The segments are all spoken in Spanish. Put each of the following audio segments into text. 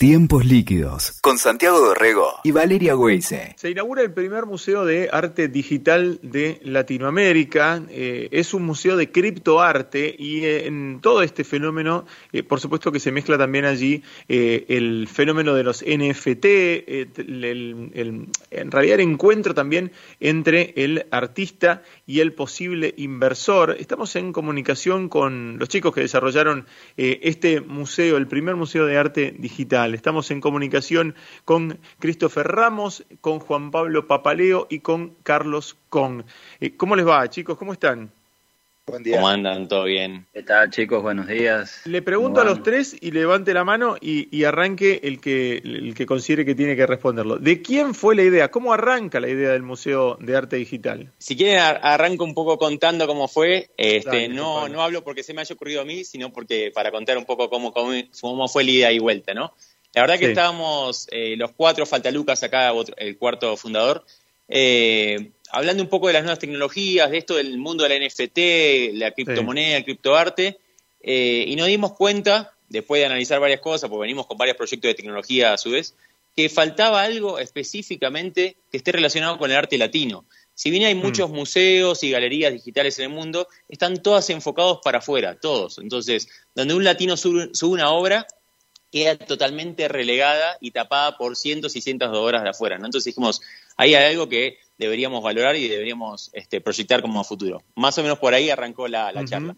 Tiempos líquidos con Santiago Dorrego y Valeria Güeyse. Se inaugura el primer museo de arte digital de Latinoamérica. Eh, es un museo de criptoarte y eh, en todo este fenómeno, eh, por supuesto que se mezcla también allí el fenómeno de los NFT, en realidad el encuentro también entre el artista y el posible inversor. Estamos en comunicación con los chicos que desarrollaron este museo, el primer museo de arte digital. Estamos en comunicación con Christopher Ramos, con Juan Pablo Papaleo y con Carlos Con. Eh, ¿Cómo les va, chicos? ¿Cómo están? Buen día. ¿Cómo andan? ¿Todo bien? ¿Qué tal, chicos? Buenos días. Le pregunto a los tres y levante la mano y, arranque el que, el que considere que tiene que responderlo. ¿De quién fue la idea? ¿Cómo arranca la idea del Museo de Arte Digital? Si quieren, arranco un poco contando cómo fue. Este, no, no hablo porque se me haya ocurrido a mí, sino porque para contar un poco cómo, cómo, cómo fue la idea y vuelta, ¿no? La verdad que estábamos eh, los cuatro, falta Lucas acá, el cuarto fundador, eh, hablando un poco de las nuevas tecnologías, de esto del mundo de la NFT, la criptomoneda, el criptoarte, eh, y nos dimos cuenta, después de analizar varias cosas, porque venimos con varios proyectos de tecnología a su vez, que faltaba algo específicamente que esté relacionado con el arte latino. Si bien hay mm. muchos museos y galerías digitales en el mundo, están todas enfocados para afuera, todos. Entonces, donde un latino sube una obra, queda totalmente relegada y tapada por cientos y cientos de horas de afuera. ¿no? Entonces dijimos, ahí hay algo que deberíamos valorar y deberíamos este, proyectar como futuro. Más o menos por ahí arrancó la, charla.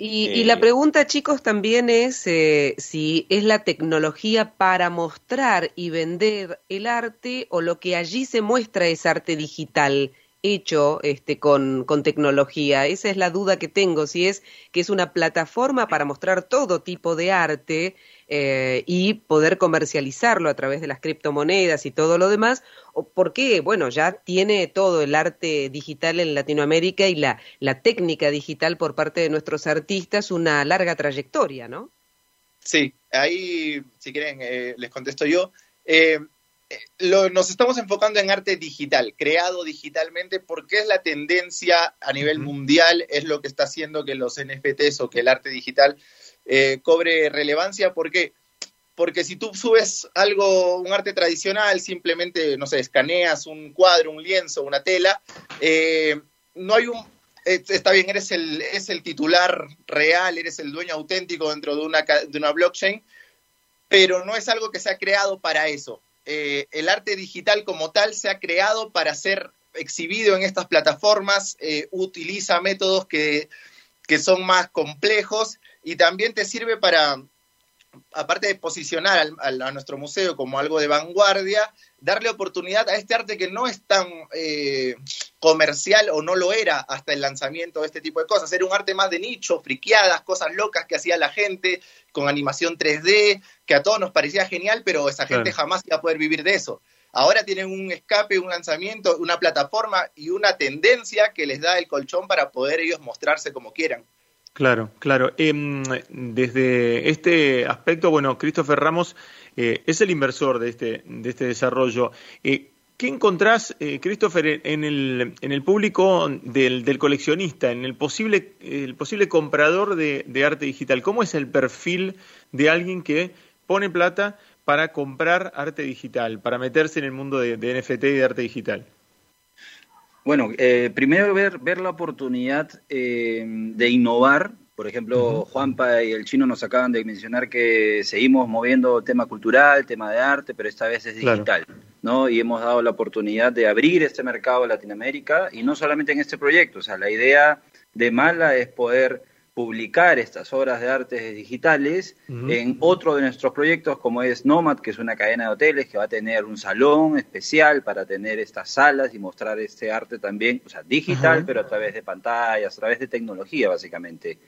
Y, la eh, pregunta, chicos, también es eh, si es la tecnología para mostrar y vender el arte o lo que allí se muestra es arte digital hecho este, con, tecnología. Esa es la duda que tengo, si es que es una plataforma para mostrar todo tipo de arte eh, y poder comercializarlo a través de las criptomonedas y todo lo demás, o porque, bueno, ya tiene todo el arte digital en Latinoamérica y la, la técnica digital por parte de nuestros artistas una larga trayectoria, ¿no? Sí, ahí, si quieren, eh, les contesto yo. Eh, lo, nos estamos enfocando en arte digital, creado digitalmente, porque es la tendencia a nivel mundial, es lo que está haciendo que los NFTs o que el arte digital eh, cobre relevancia. ¿Por qué? Porque si tú subes algo, un arte tradicional, simplemente, no sé, escaneas un cuadro, un lienzo, una tela, eh, no hay un... Está bien, eres el, es el titular real, eres el dueño auténtico dentro de una, de una blockchain, pero no es algo que se ha creado para eso eh, el arte digital como tal se ha creado para ser exhibido en estas plataformas, eh, utiliza métodos que, que son más complejos y también te sirve para, aparte de posicionar a nuestro museo como algo de vanguardia, darle oportunidad a este arte que no es tan eh, comercial o no lo era hasta el lanzamiento de este tipo de cosas. Era un arte más de nicho, friqueadas, cosas locas que hacía la gente con animación 3D, que a todos nos parecía genial, pero esa gente jamás iba a poder vivir de eso. Ahora tienen un escape, un lanzamiento, una plataforma y una tendencia que les da el colchón para poder ellos mostrarse como quieran. Claro, claro. Em, desde este aspecto, bueno, Christopher Ramos eh, es el inversor de este, de este desarrollo. Eh, ¿Qué encontrás, eh, Christopher, en el, en el público del, del, coleccionista, en el posible, el posible comprador de, arte digital? ¿Cómo es el perfil de alguien que pone plata para comprar arte digital, para meterse en el mundo de, de NFT y de arte digital? Bueno, eh, primero ver, ver la oportunidad eh, de innovar. Por ejemplo, Juanpa y el chino nos acaban de mencionar que seguimos moviendo tema cultural, tema de arte, pero esta vez es digital, ¿no? Y hemos dado la oportunidad de abrir este mercado a Latinoamérica y no solamente en este proyecto. O sea, la idea de Mala es poder publicar estas obras de arte digitales en otro de nuestros proyectos como es Nomad, que es una cadena de hoteles que va a tener un salón especial para tener estas salas y mostrar este arte también, o sea, digital, pero a través de pantallas, a través de tecnología básicamente.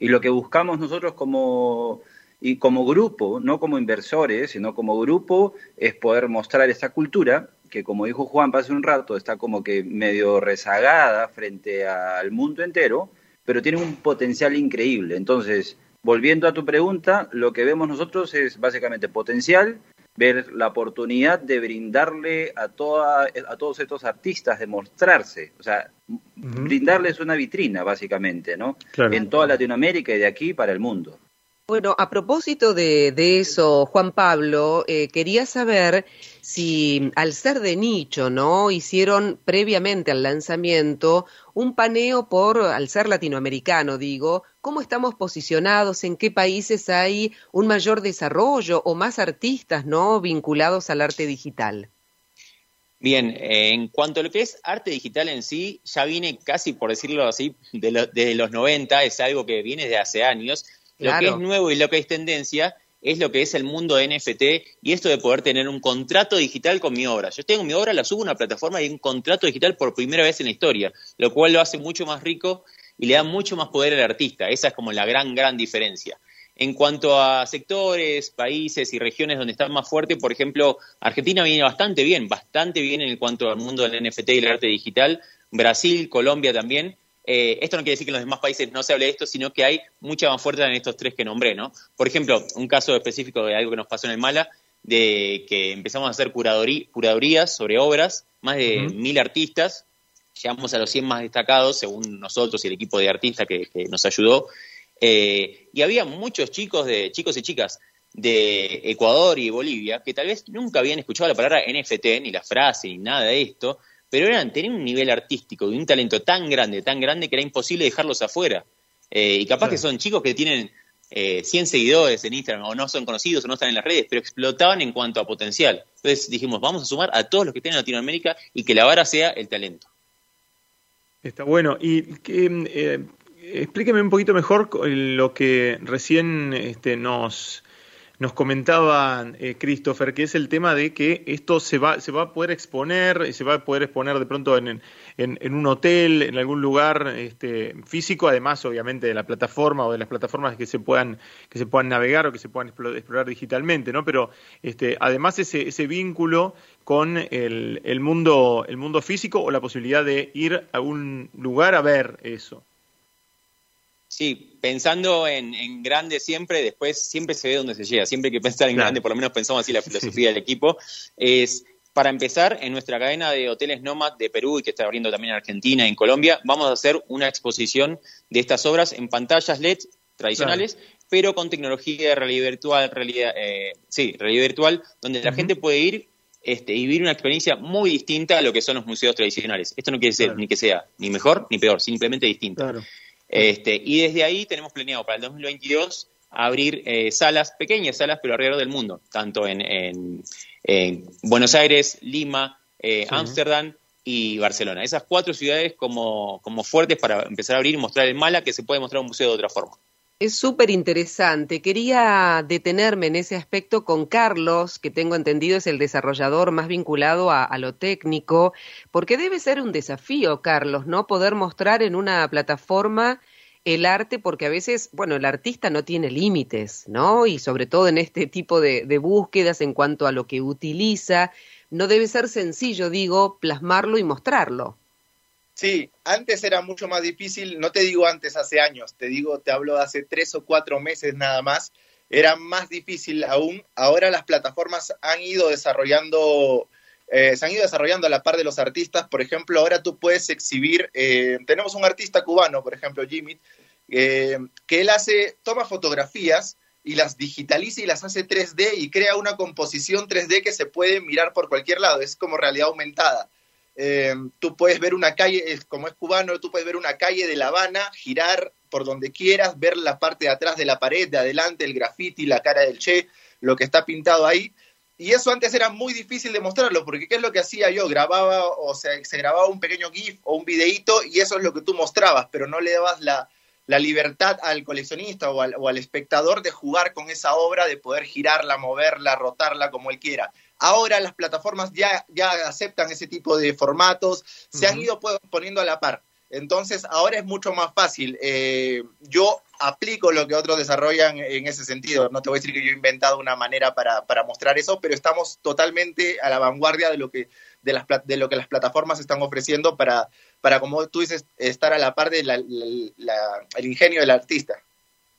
Y lo que buscamos nosotros como y como grupo, no como inversores, sino como grupo, es poder mostrar esta cultura que, como dijo Juan hace un rato, está como que medio rezagada frente al mundo entero, pero tiene un potencial increíble. Entonces, volviendo a tu pregunta, lo que vemos nosotros es básicamente potencial, ver la oportunidad de brindarle a, toda, a todos estos artistas de mostrarse, o sea, brindarles una vitrina, básicamente, ¿no? En toda Latinoamérica y de aquí para el mundo. Bueno, a propósito de, eso, Juan Pablo, eh, quería saber si al ser de nicho, ¿no? Hicieron previamente al lanzamiento un paneo por, al ser latinoamericano, digo, cómo estamos posicionados, en qué países hay un mayor desarrollo o más artistas, ¿no? Vinculados al arte digital. Bien, en cuanto a lo que es arte digital en sí, ya viene casi, por decirlo así, de desde los 90, es algo que viene de hace años lo que es nuevo y lo que es tendencia es lo que es el mundo de NFT y esto de poder tener un contrato digital con mi obra. Yo tengo mi obra, la subo a una plataforma y un contrato digital por primera vez en la historia, lo cual lo hace mucho más rico y le da mucho más poder al artista. Esa es como la gran, gran diferencia. En cuanto a sectores, países y regiones donde está más fuerte, por ejemplo, Argentina viene bastante bien, bastante bien en cuanto al mundo del NFT y el arte digital. Brasil, Colombia también. Eh, esto no quiere decir que en los demás países no se hable de esto, sino que hay mucha más fuerza en estos tres que nombré, ¿no? Por ejemplo, un caso específico de algo que nos pasó en el Mala, de que empezamos a hacer curadurías sobre obras, más de mil artistas, llegamos a los 100 más destacados, según nosotros y el equipo de artistas que, nos ayudó, eh, y había muchos chicos, de chicos y chicas de Ecuador y Bolivia que tal vez nunca habían escuchado la palabra NFT, ni la frase, ni nada de esto, pero eran, tenían un nivel artístico y un talento tan grande, tan grande que era imposible dejarlos afuera. Eh, y capaz que son chicos que tienen eh, 100 seguidores en Instagram o no son conocidos o no están en las redes, pero explotaban en cuanto a potencial. Entonces dijimos, vamos a sumar a todos los que estén en Latinoamérica y que la vara sea el talento. Está bueno. Y eh, explíqueme un poquito mejor lo que recién este, nos nos comentaba eh, Christopher, que es el tema de que esto se va, se va a poder exponer, se va a poder exponer de pronto en, en, un hotel, en algún lugar este, físico, además obviamente de la plataforma o de las plataformas que se puedan, que se puedan navegar o que se puedan explorar, digitalmente, ¿no? Pero este, además ese, ese vínculo con el, el, mundo, el mundo físico o la posibilidad de ir a un lugar a ver eso. Sí, pensando en, grande siempre, después siempre se ve dónde se llega, siempre hay que pensar en grande, por lo menos pensamos así la filosofía del equipo, es para empezar, en nuestra cadena de hoteles Nomad de Perú y que está abriendo también en Argentina y en Colombia, vamos a hacer una exposición de estas obras en pantallas LED tradicionales, pero con tecnología de realidad virtual, realidad, eh, sí, realidad virtual, donde la gente puede ir este, y vivir una experiencia muy distinta a lo que son los museos tradicionales. Esto no quiere decir ni que sea ni mejor ni peor, simplemente distinto. Claro. Este, y desde ahí tenemos planeado para el 2022 abrir eh, salas, pequeñas salas, pero alrededor del mundo, tanto en, Buenos Aires, Lima, eh, Ámsterdam y Barcelona. Esas cuatro ciudades como, como fuertes para empezar a abrir y mostrar el Mala que se puede mostrar un museo de otra forma. Es súper interesante. Quería detenerme en ese aspecto con Carlos, que tengo entendido es el desarrollador más vinculado a, lo técnico, porque debe ser un desafío, Carlos, ¿no? Poder mostrar en una plataforma el arte, porque a veces, bueno, el artista no tiene límites, ¿no? Y sobre todo en este tipo de, de búsquedas en cuanto a lo que utiliza, no debe ser sencillo, digo, plasmarlo y mostrarlo. Sí, antes era mucho más difícil, no te digo antes hace años, te digo, te hablo de hace tres o cuatro meses nada más, era más difícil aún. Ahora las plataformas han ido desarrollando, eh, se han ido desarrollando a la par de los artistas. Por ejemplo, ahora tú puedes exhibir, eh, tenemos un artista cubano, por ejemplo, Jimmy, eh, que él hace, toma fotografías y las digitaliza y las hace 3D y crea una composición 3D que se puede mirar por cualquier lado, es como realidad aumentada. Eh, tú puedes ver una calle, como es cubano, tú puedes ver una calle de La Habana, girar por donde quieras, ver la parte de atrás de la pared, de adelante, el graffiti, la cara del Che, lo que está pintado ahí. Y eso antes era muy difícil de mostrarlo, porque ¿qué es lo que hacía yo? Grababa, o sea, se grababa un pequeño GIF o un videíto y eso es lo que tú mostrabas, pero no le dabas la, libertad al coleccionista o al, o al espectador de jugar con esa obra, de poder girarla, moverla, rotarla como él quiera. Ahora las plataformas ya, ya aceptan ese tipo de formatos, se han ido poniendo a la par. Entonces, ahora es mucho más fácil. Eh, yo aplico lo que otros desarrollan en ese sentido. No te voy a decir que yo he inventado una manera para, mostrar eso, pero estamos totalmente a la vanguardia de lo que, de las, de lo que las plataformas están ofreciendo para, para, como tú dices, estar a la par del el ingenio del artista.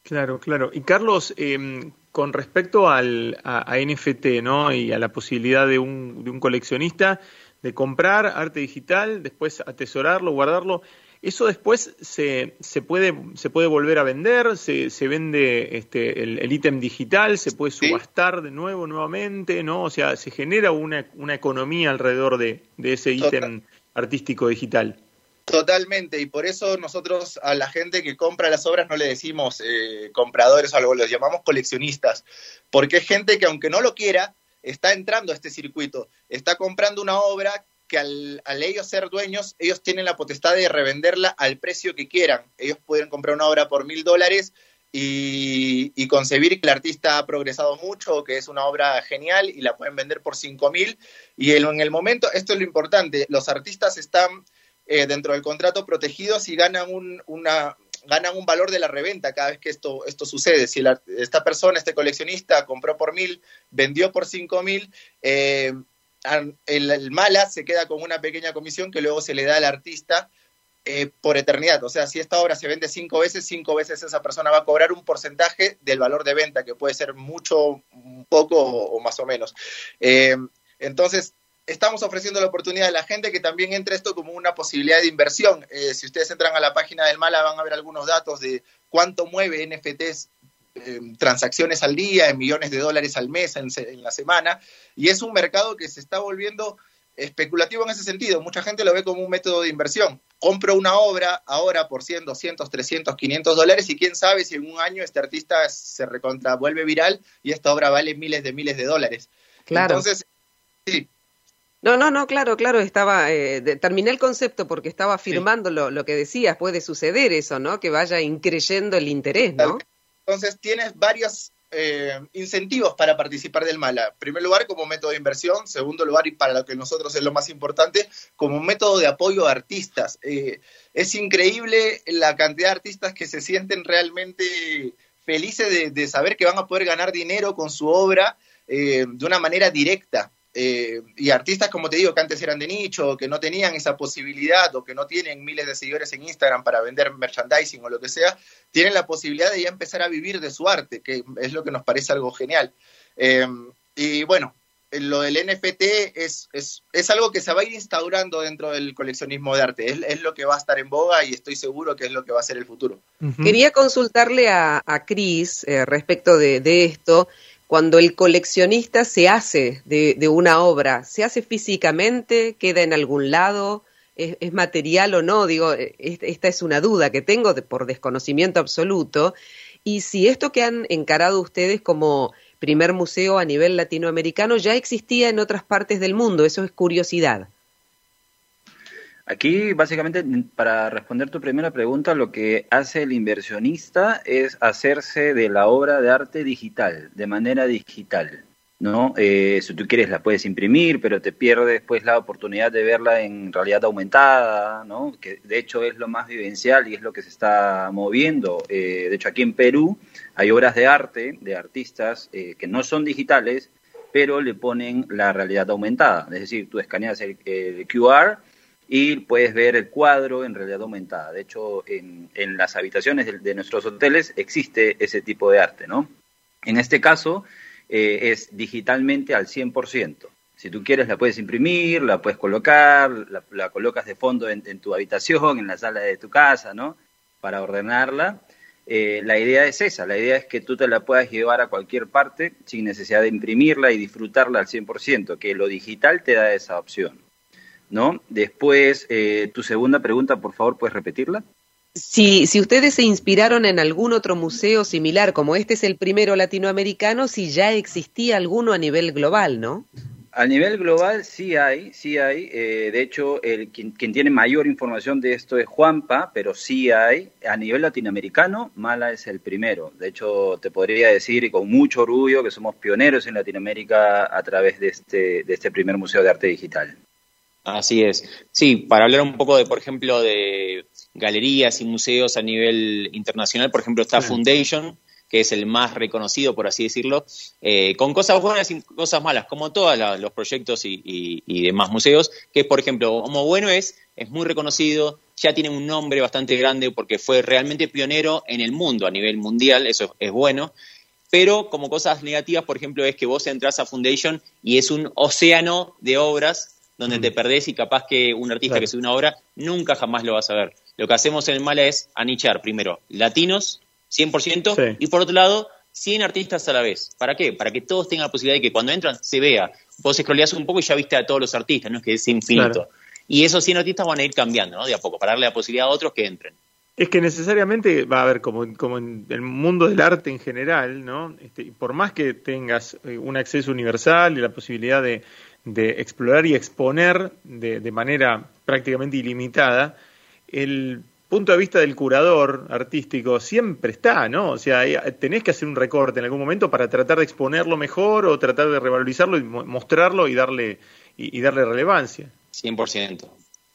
Claro, claro. Y Carlos, eh, con respecto al, a, NFT, ¿no? Y a la posibilidad de un, de un coleccionista de comprar arte digital, después atesorarlo, guardarlo, eso después se, se, puede, se puede volver a vender, se, se vende este, el ítem digital, se puede subastar de nuevo, nuevamente, ¿no? O sea, se genera una, una economía alrededor de, de ese ítem artístico digital. Totalmente, y por eso nosotros a la gente que compra las obras no le decimos eh, compradores o algo, los llamamos coleccionistas, porque es gente que aunque no lo quiera, está entrando a este circuito, está comprando una obra que al, ellos ser dueños, ellos tienen la potestad de revenderla al precio que quieran. Ellos pueden comprar una obra por mil dólares y, concebir que el artista ha progresado mucho, que es una obra genial y la pueden vender por cinco mil. Y en el momento, esto es lo importante, los artistas están eh, dentro del contrato protegidos y ganan un, una, ganan un valor de la reventa cada vez que esto, esto sucede. Si esta persona, este coleccionista, compró por mil, vendió por cinco mil, eh, el, mala se queda con una pequeña comisión que luego se le da al artista eh, por eternidad. O sea, si esta obra se vende cinco veces, cinco veces esa persona va a cobrar un porcentaje del valor de venta, que puede ser mucho, poco o, más o menos. entonces, estamos ofreciendo la oportunidad a la gente que también entre esto como una posibilidad de inversión. Eh, si ustedes entran a la página del Mala van a ver algunos datos de cuánto mueve NFTs eh, transacciones al día, en millones de dólares al mes, en, la semana, y es un mercado que se está volviendo especulativo en ese sentido. Mucha gente lo ve como un método de inversión. Compro una obra ahora por 100, 200, 300, 500 dólares y quién sabe si en un año este artista se recontra vuelve viral y esta obra vale miles de miles de dólares. Claro. Entonces, sí, no, no, no, claro, claro, estaba, eh, terminé el concepto porque estaba afirmando lo, que decías, puede suceder eso, ¿no? Que vaya increyendo el interés, ¿no? Entonces tienes varios eh, incentivos para participar del Mala. En primer lugar, como método de inversión. Segundo lugar, y para lo que nosotros es lo más importante, como método de apoyo a artistas. Eh, es increíble la cantidad de artistas que se sienten realmente felices de, saber que van a poder ganar dinero con su obra de una manera directa. Eh, y artistas, como te digo, que antes eran de nicho, que no tenían esa posibilidad o que no tienen miles de seguidores en Instagram para vender merchandising o lo que sea, tienen la posibilidad de ya empezar a vivir de su arte, que es lo que nos parece algo genial. Eh, y bueno, lo del NFT es, es, algo que se va a ir instaurando dentro del coleccionismo de arte. Es, lo que va a estar en boga y estoy seguro que es lo que va a ser el futuro. Quería consultarle a, a Cris eh, respecto de, de, esto cuando el coleccionista se hace de, una obra, ¿se hace físicamente? ¿Queda en algún lado? ¿Es, material o no? Digo, e, esta es una duda que tengo por desconocimiento absoluto. Y si esto que han encarado ustedes como primer museo a nivel latinoamericano ya existía en otras partes del mundo, eso es curiosidad. Aquí, básicamente, para responder tu primera pregunta, lo que hace el inversionista es hacerse de la obra de arte digital, de manera digital. ¿no? Eh, si tú quieres la puedes imprimir, pero te pierdes después la oportunidad de verla en realidad aumentada, ¿no? que de hecho es lo más vivencial y es lo que se está moviendo. Eh, de hecho, aquí en Perú hay obras de arte de artistas eh, que no son digitales, pero le ponen la realidad aumentada. Es decir, tú escaneas el QR y puedes ver el cuadro en realidad aumentada. De hecho, en, en las habitaciones de, nuestros hoteles existe ese tipo de arte, ¿no? En este caso eh, es digitalmente al 100%. Si tú quieres la puedes imprimir, la puedes colocar, la, colocas de fondo en, tu habitación, en la sala de tu casa, ¿no? Para ordenarla. Eh, la idea es esa, la idea es que tú te la puedas llevar a cualquier parte sin necesidad de imprimirla y disfrutarla al 100%, que lo digital te da esa opción. ¿No? Después, eh, tu segunda pregunta, por favor, ¿puedes repetirla? Si, si ustedes se inspiraron en algún otro museo similar, como este es el primero latinoamericano, si ya existía alguno a nivel global, ¿no? A nivel global sí hay, sí hay. Eh, de hecho, el, quien, quien, tiene mayor información de esto es Juanpa, pero sí hay. A nivel latinoamericano, Mala es el primero. De hecho, te podría decir con mucho orgullo que somos pioneros en Latinoamérica a través de este, de este primer Museo de Arte Digital. Así es. Sí, para hablar un poco de, por ejemplo, de galerías y museos a nivel internacional, por ejemplo, está Foundation, que es el más reconocido, por así decirlo, eh, con cosas buenas y cosas malas, como todos los proyectos y, demás museos, que por ejemplo, como bueno es, es muy reconocido, ya tiene un nombre bastante grande porque fue realmente pionero en el mundo, a nivel mundial, eso es bueno, pero como cosas negativas, por ejemplo, es que vos entras a Foundation y es un océano de obras donde te perdés y capaz que un artista que sube una obra nunca jamás lo vas a ver. Lo que hacemos en el Mala es anichar primero latinos, 100%, y por otro lado, 100 artistas a la vez. ¿Para qué? Para que todos tengan la posibilidad de que cuando entran se vea. Vos scrolleás un poco y ya viste a todos los artistas, no es que es infinito. Y esos 100 artistas van a ir cambiando, ¿no? De a poco, para darle la posibilidad a otros que entren. Es que necesariamente va a haber, como, como en el mundo del arte en general, ¿no? Este, por más que tengas eh, un acceso universal y la posibilidad de, explorar y exponer de, de, manera prácticamente ilimitada, el punto de vista del curador artístico siempre está, ¿no? O sea, tenés que hacer un recorte en algún momento para tratar de exponerlo mejor o tratar de revalorizarlo y mostrarlo y darle, y, darle relevancia. 100%,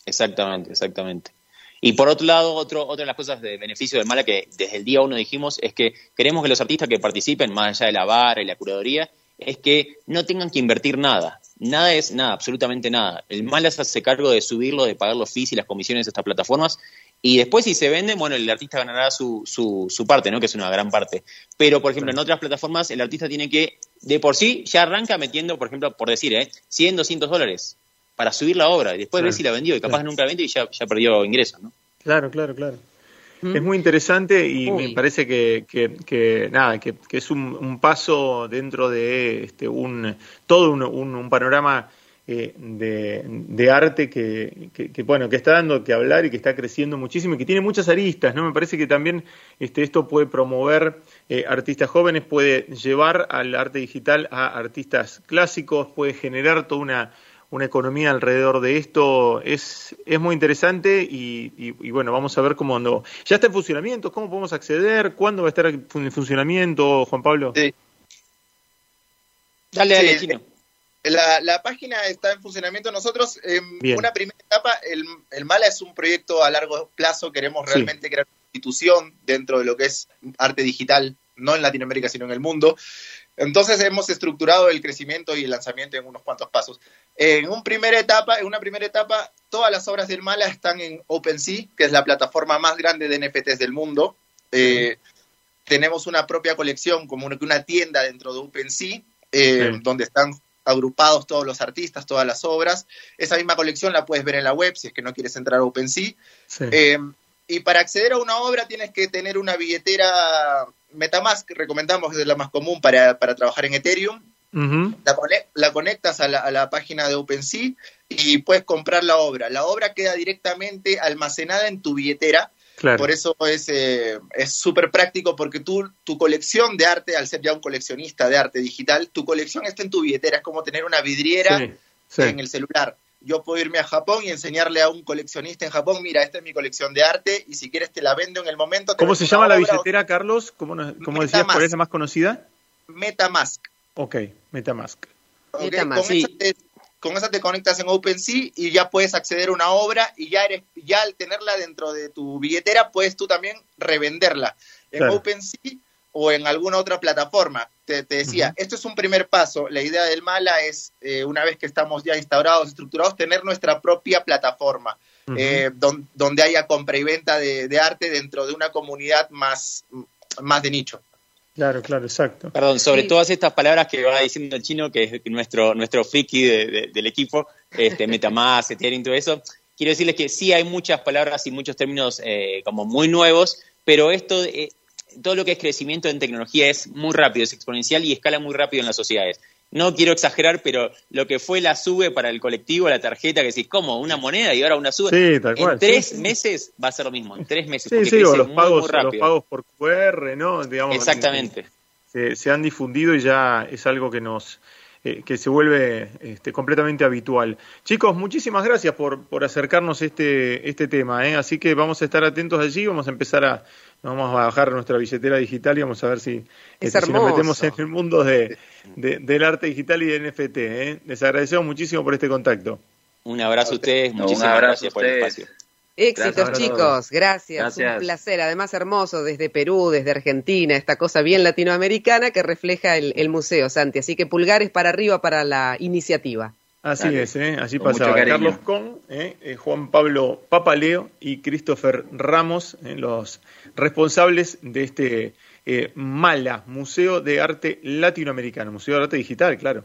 exactamente, exactamente. Y por otro lado, otro, otra de las cosas de beneficio del Mala que desde el día uno dijimos es que queremos que los artistas que participen, más allá de la barra y la curaduría, es que no tengan que invertir nada. Nada es nada, absolutamente nada. El Mala se hace cargo de subirlo, de pagar los fees y las comisiones de estas plataformas. Y después, si se vende, bueno, el artista ganará su, su, su parte, ¿no? Que es una gran parte. Pero, por ejemplo, en otras plataformas, el artista tiene que, de por sí, ya arranca metiendo, por ejemplo, por decir, ¿eh? 100, 200 dólares para subir la obra y después ver si la vendió y capaz nunca vendió y ya, ya perdió ingresos, ¿no? Claro, claro, claro. Es muy interesante y me parece que, que, nada, que, es un, paso dentro de este, un todo un, un, panorama eh, de, de, arte que, que, bueno que está dando que hablar y que está creciendo muchísimo y que tiene muchas aristas, ¿no? Me parece que también este, esto puede promover eh, artistas jóvenes, puede llevar al arte digital a artistas clásicos, puede generar toda una una economía alrededor de esto es, es muy interesante y, bueno, vamos a ver cómo ando. ¿Ya está en funcionamiento? ¿Cómo podemos acceder? ¿Cuándo va a estar en funcionamiento, Juan Pablo? Sí. Dale, dale, La, la, página está en funcionamiento. Nosotros, en una primera etapa, el, el, Mala es un proyecto a largo plazo. Queremos realmente crear una institución dentro de lo que es arte digital, no en Latinoamérica, sino en el mundo. Entonces hemos estructurado el crecimiento y el lanzamiento en unos cuantos pasos. En, una primera etapa, en una primera etapa, todas las obras del Mala están en OpenSea, que es la plataforma más grande de NFTs del mundo. Eh, tenemos una propia colección, como una, tienda dentro de OpenSea, eh, donde están agrupados todos los artistas, todas las obras. Esa misma colección la puedes ver en la web si es que no quieres entrar a OpenSea. Eh, y para acceder a una obra tienes que tener una billetera Metamask, recomendamos es la más común para, para trabajar en Ethereum. la, conectas a la, página de OpenSea y puedes comprar la obra. La obra queda directamente almacenada en tu billetera. Por eso es eh, súper práctico porque tú, tu colección de arte, al ser ya un coleccionista de arte digital, tu colección está en tu billetera. Es como tener una vidriera en el celular yo puedo irme a Japón y enseñarle a un coleccionista en Japón, mira, esta es mi colección de arte y si quieres te la vendo en el momento. ¿Cómo se llama la billetera, Carlos? ¿Cómo, cómo decías, cuál es la más conocida? Metamask. Ok, Metamask. Metamask con, esa te, conectas en OpenSea y ya puedes acceder a una obra y ya eres ya al tenerla dentro de tu billetera puedes tú también revenderla. En OpenSea o en alguna otra plataforma. Te, decía, esto es un primer paso. La idea del Mala es, eh, una vez que estamos ya instaurados, estructurados, tener nuestra propia plataforma, eh, donde haya compra y venta de, arte dentro de una comunidad más, más de nicho. Claro, claro, exacto. Perdón, sobre todas estas palabras que va diciendo el chino, que es nuestro, nuestro friki del equipo, este, Metamask, Ethereum, todo eso, quiero decirles que sí hay muchas palabras y muchos términos eh, como muy nuevos, pero esto todo lo que es crecimiento en tecnología es muy rápido, es exponencial y escala muy rápido en las sociedades. No quiero exagerar, pero lo que fue la sube para el colectivo, la tarjeta, que decís, ¿cómo? ¿Una moneda y ahora una sube? Sí, tal cual. En tres meses va a ser lo mismo, en tres meses. Sí, sí, o los, pagos, los pagos por QR, ¿no? Digamos, Exactamente. Se, han difundido y ya es algo que nos, eh, que se vuelve este, completamente habitual. Chicos, muchísimas gracias por, por acercarnos este, este tema, ¿eh? así que vamos a estar atentos allí, vamos a empezar a, vamos a bajar nuestra billetera digital y vamos a ver si, este, nos metemos en el mundo de, del arte digital y de NFT. ¿eh? Les agradecemos muchísimo por este contacto. Un abrazo a ustedes, muchísimas gracias por el espacio. Éxitos chicos, gracias. un placer, además hermoso desde Perú, desde Argentina, esta cosa bien latinoamericana que refleja el, el museo, Santi. Así que pulgares para arriba para la iniciativa. Así es, ¿eh? así pasaba. Carlos Con, ¿eh? Eh, Juan Pablo Papaleo y Christopher Ramos, los responsables de este Mala, Museo de Arte Latinoamericano, Museo de Arte Digital, claro.